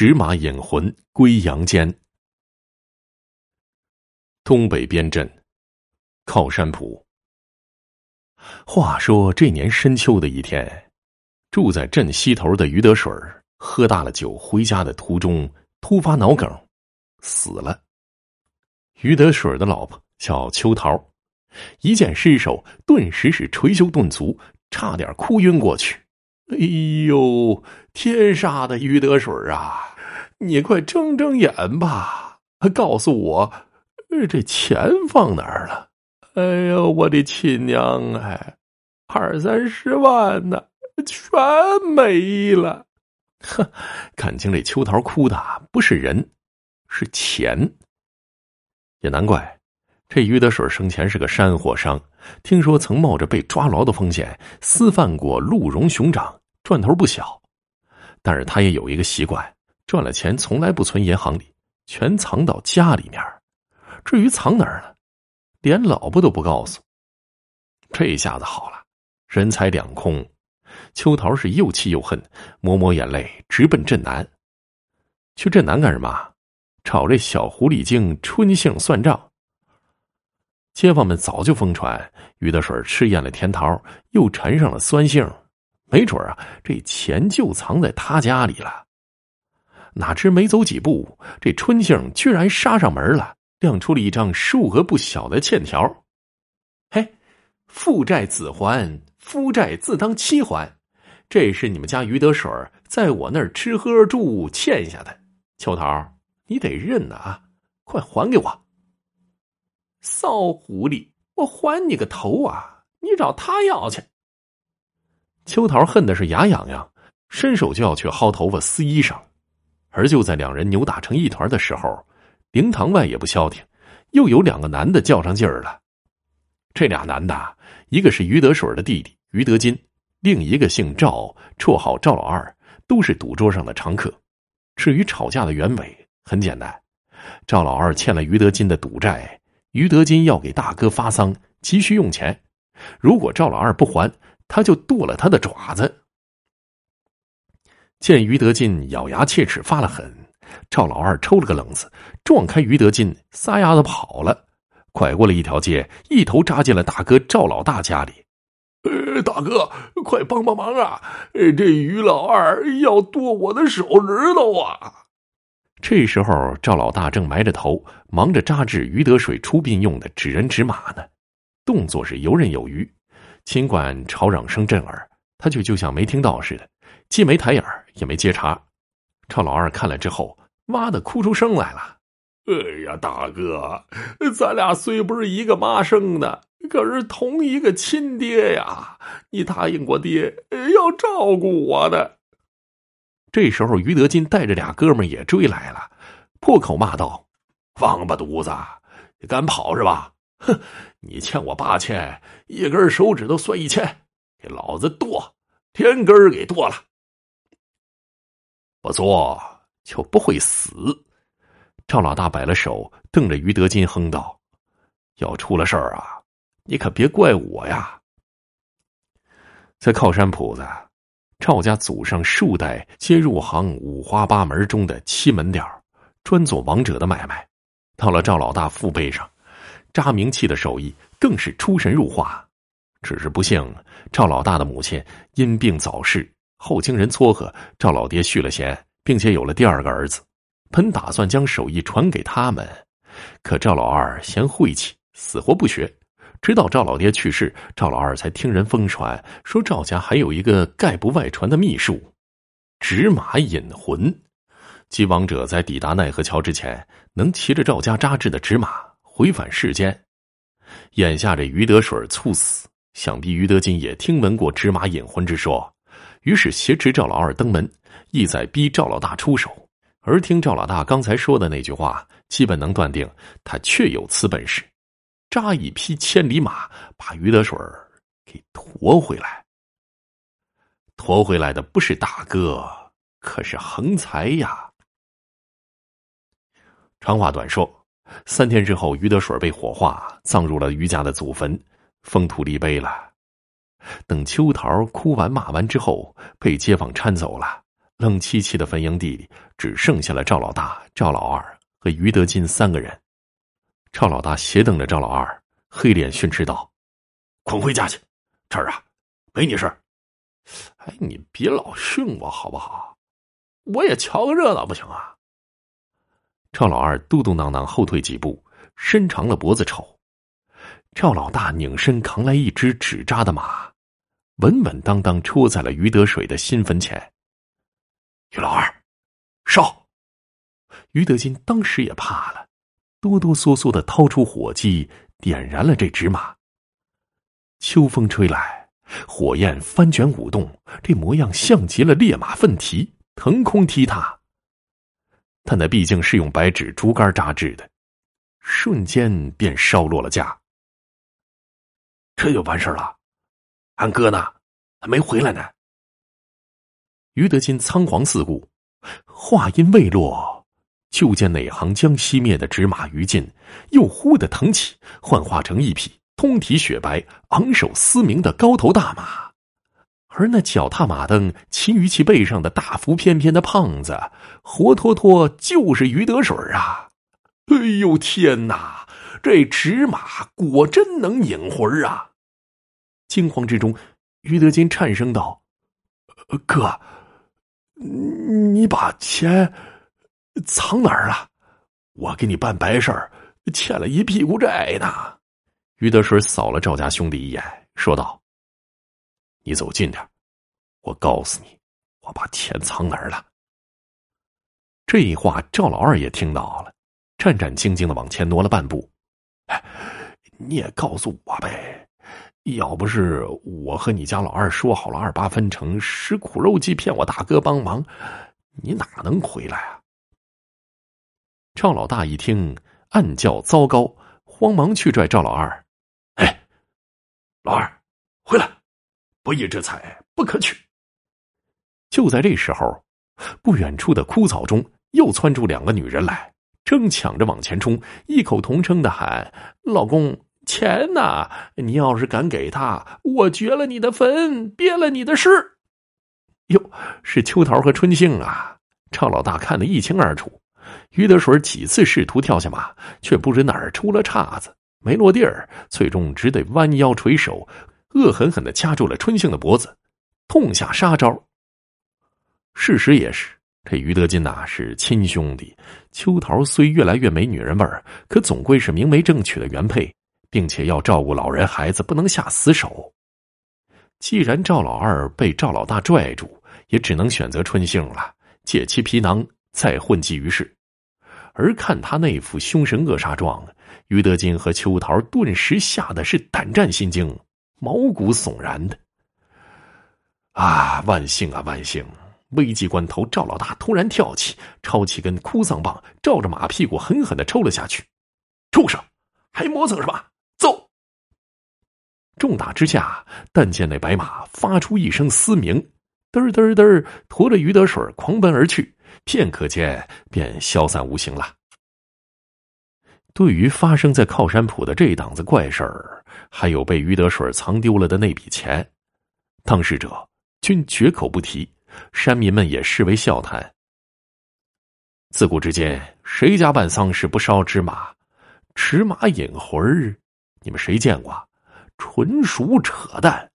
纸马引魂归阳间。东北边镇，靠山浦。话说这年深秋的一天，住在镇西头的于德水喝大了酒，回家的途中突发脑梗，死了。于德水的老婆叫秋桃，一见尸首，顿时是捶胸顿足，差点哭晕过去。哎呦，天杀的于德水啊！你快睁睁眼吧，告诉我，这钱放哪儿了？哎呦，我的亲娘哎，二三十万呢，全没了！哼，感情这秋桃哭的不是人，是钱。也难怪，这于德水生前是个山货商，听说曾冒着被抓牢的风险私贩过鹿茸熊掌。赚头不小，但是他也有一个习惯，赚了钱从来不存银行里，全藏到家里面。至于藏哪儿呢，连老婆都不告诉。这下子好了，人财两空。秋桃是又气又恨，抹抹眼泪，直奔镇南。去镇南干什么？找这小狐狸精春杏算账。街坊们早就疯传，于德水吃厌了甜桃，又缠上了酸杏。没准啊，这钱就藏在他家里了。哪知没走几步，这春杏居然杀上门了，亮出了一张数额不小的欠条。嘿，父债子还，夫债自当妻还。这是你们家于德水在我那儿吃喝住欠下的。秋桃，你得认呐啊！快还给我！骚狐狸，我还你个头啊！你找他要去。秋桃恨的是牙痒痒，伸手就要去薅头发、撕衣裳，而就在两人扭打成一团的时候，灵堂外也不消停，又有两个男的较上劲儿了。这俩男的，一个是于德水的弟弟于德金，另一个姓赵，绰号赵老二，都是赌桌上的常客。至于吵架的原委，很简单，赵老二欠了于德金的赌债，于德金要给大哥发丧，急需用钱，如果赵老二不还。他就剁了他的爪子。见于德进咬牙切齿发了狠，赵老二抽了个冷子，撞开于德进，撒丫子跑了，拐过了一条街，一头扎进了大哥赵老大家里。呃，大哥，快帮帮忙啊！这于老二要剁我的手指头啊！这时候，赵老大正埋着头，忙着扎制于德水出殡用的纸人纸马呢，动作是游刃有余。尽管吵嚷声震耳，他却就像没听到似的，既没抬眼也没接茬。赵老二看了之后，哇的哭出声来了：“哎呀，大哥，咱俩虽不是一个妈生的，可是同一个亲爹呀！你答应过爹要照顾我的。”这时候，于德金带着俩哥们也追来了，破口骂道：“王八犊子，你敢跑是吧？”哼，你欠我八千，一根手指头算一千，给老子剁，连根儿给剁了。不做就不会死。赵老大摆了手，瞪着于德金哼道：“要出了事儿啊，你可别怪我呀。”在靠山铺子，赵家祖上数代皆入行五花八门中的七门点专做王者的买卖。到了赵老大父辈上。扎名器的手艺更是出神入化，只是不幸赵老大的母亲因病早逝，后经人撮合，赵老爹续了弦，并且有了第二个儿子，本打算将手艺传给他们，可赵老二嫌晦气，死活不学。直到赵老爹去世，赵老二才听人疯传，说赵家还有一个概不外传的秘术——纸马引魂，即亡者在抵达奈何桥之前，能骑着赵家扎制的纸马。回返世间，眼下这于德水猝死，想必于德金也听闻过纸马引魂之说，于是挟持赵老二登门，意在逼赵老大出手。而听赵老大刚才说的那句话，基本能断定他确有此本事，扎一匹千里马，把于德水给驮回来。驮回来的不是大哥，可是横财呀。长话短说。三天之后，于德水被火化，葬入了于家的祖坟，封土立碑了。等秋桃哭完骂完之后，被街坊搀走了，冷凄凄的坟营地里，只剩下了赵老大、赵老二和于德金三个人。赵老大斜瞪着赵老二，黑脸训斥道：“滚回家去！这儿啊，没你事哎，你别老训我好不好？我也瞧个热闹不行啊！”赵老二嘟嘟囔囔后退几步，伸长了脖子瞅。赵老大拧身扛来一只纸扎的马，稳稳当当戳在了于德水的新坟前。于老二，烧！于德金当时也怕了，哆哆嗦嗦的掏出火机，点燃了这纸马。秋风吹来，火焰翻卷舞动，这模样像极了烈马奋蹄，腾空踢踏。但那毕竟是用白纸竹竿扎制的，瞬间便烧落了架。这就完事了，俺哥呢？还没回来呢。于德金仓皇四顾，话音未落，就见哪行将熄灭的纸马于禁，又忽的腾起，幻化成一匹通体雪白、昂首嘶鸣的高头大马，而那脚踏马蹬、骑于其背上的大腹翩翩的胖子，活脱脱就是于德水啊！哎呦天哪，这纸马果真能引魂啊！惊慌之中，于德金颤声道：“哥。”你把钱藏哪儿了？我给你办白事儿，欠了一屁股债呢。于德水扫了赵家兄弟一眼，说道：“你走近点，我告诉你，我把钱藏哪儿了。”这话赵老二也听到了，战战兢兢的往前挪了半步。你也告诉我呗。要不是我和你家老二说好了二八分成，使苦肉计骗我大哥帮忙，你哪能回来啊？赵老大一听，暗叫糟糕，慌忙去拽赵老二：“哎，老二，回来！不义之财不可取。”就在这时候，不远处的枯草中又窜出两个女人来，争抢着往前冲，异口同声的喊：“老公！”钱呐！你要是敢给他，我掘了你的坟，憋了你的尸。哟，是秋桃和春杏啊！赵老大看得一清二楚。于德水几次试图跳下马，却不知哪儿出了岔子，没落地儿，最终只得弯腰垂手，恶狠狠的掐住了春杏的脖子，痛下杀招。事实也是，这于德金呐是亲兄弟。秋桃虽越来越没女人味儿，可总归是明媒正娶的原配。并且要照顾老人孩子，不能下死手。既然赵老二被赵老大拽住，也只能选择春杏了，借其皮囊再混迹于世。而看他那副凶神恶煞状，于德金和秋桃顿时吓得是胆战心惊，毛骨悚然的。啊，万幸啊，万幸！危急关头，赵老大突然跳起，抄起根哭丧棒，照着马屁股狠狠的抽了下去。畜生，还磨蹭什么？走重打之下，但见那白马发出一声嘶鸣，嘚嘚嘚，驮着于德水狂奔而去，片刻间便消散无形了。对于发生在靠山铺的这档子怪事儿，还有被于德水藏丢了的那笔钱，当事者均绝口不提，山民们也视为笑谈。自古至今，谁家办丧事不烧纸马？纸马引魂儿，你们谁见过？纯属扯淡！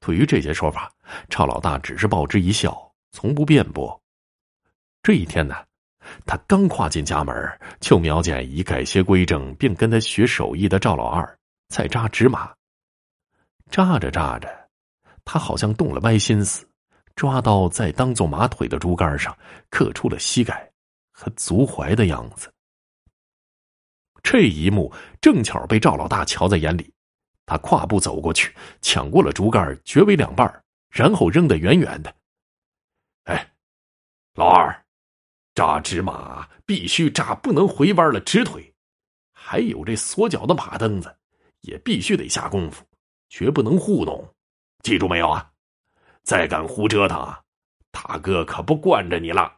对于这些说法，赵老大只是报之一笑，从不辩驳。这一天呢，他刚跨进家门，就瞄见已改邪归正并跟他学手艺的赵老二在扎纸马。扎着扎着，他好像动了歪心思，抓刀在当做马腿的竹竿上刻出了膝盖和足踝的样子。这一幕正巧被赵老大瞧在眼里。他跨步走过去，抢过了竹竿，绝为两半然后扔得远远的。哎，老二，扎纸马必须扎不能回弯了直腿，还有这锁脚的马蹬子，也必须得下功夫，绝不能糊弄。记住没有啊？再敢胡折腾啊，大哥可不惯着你了。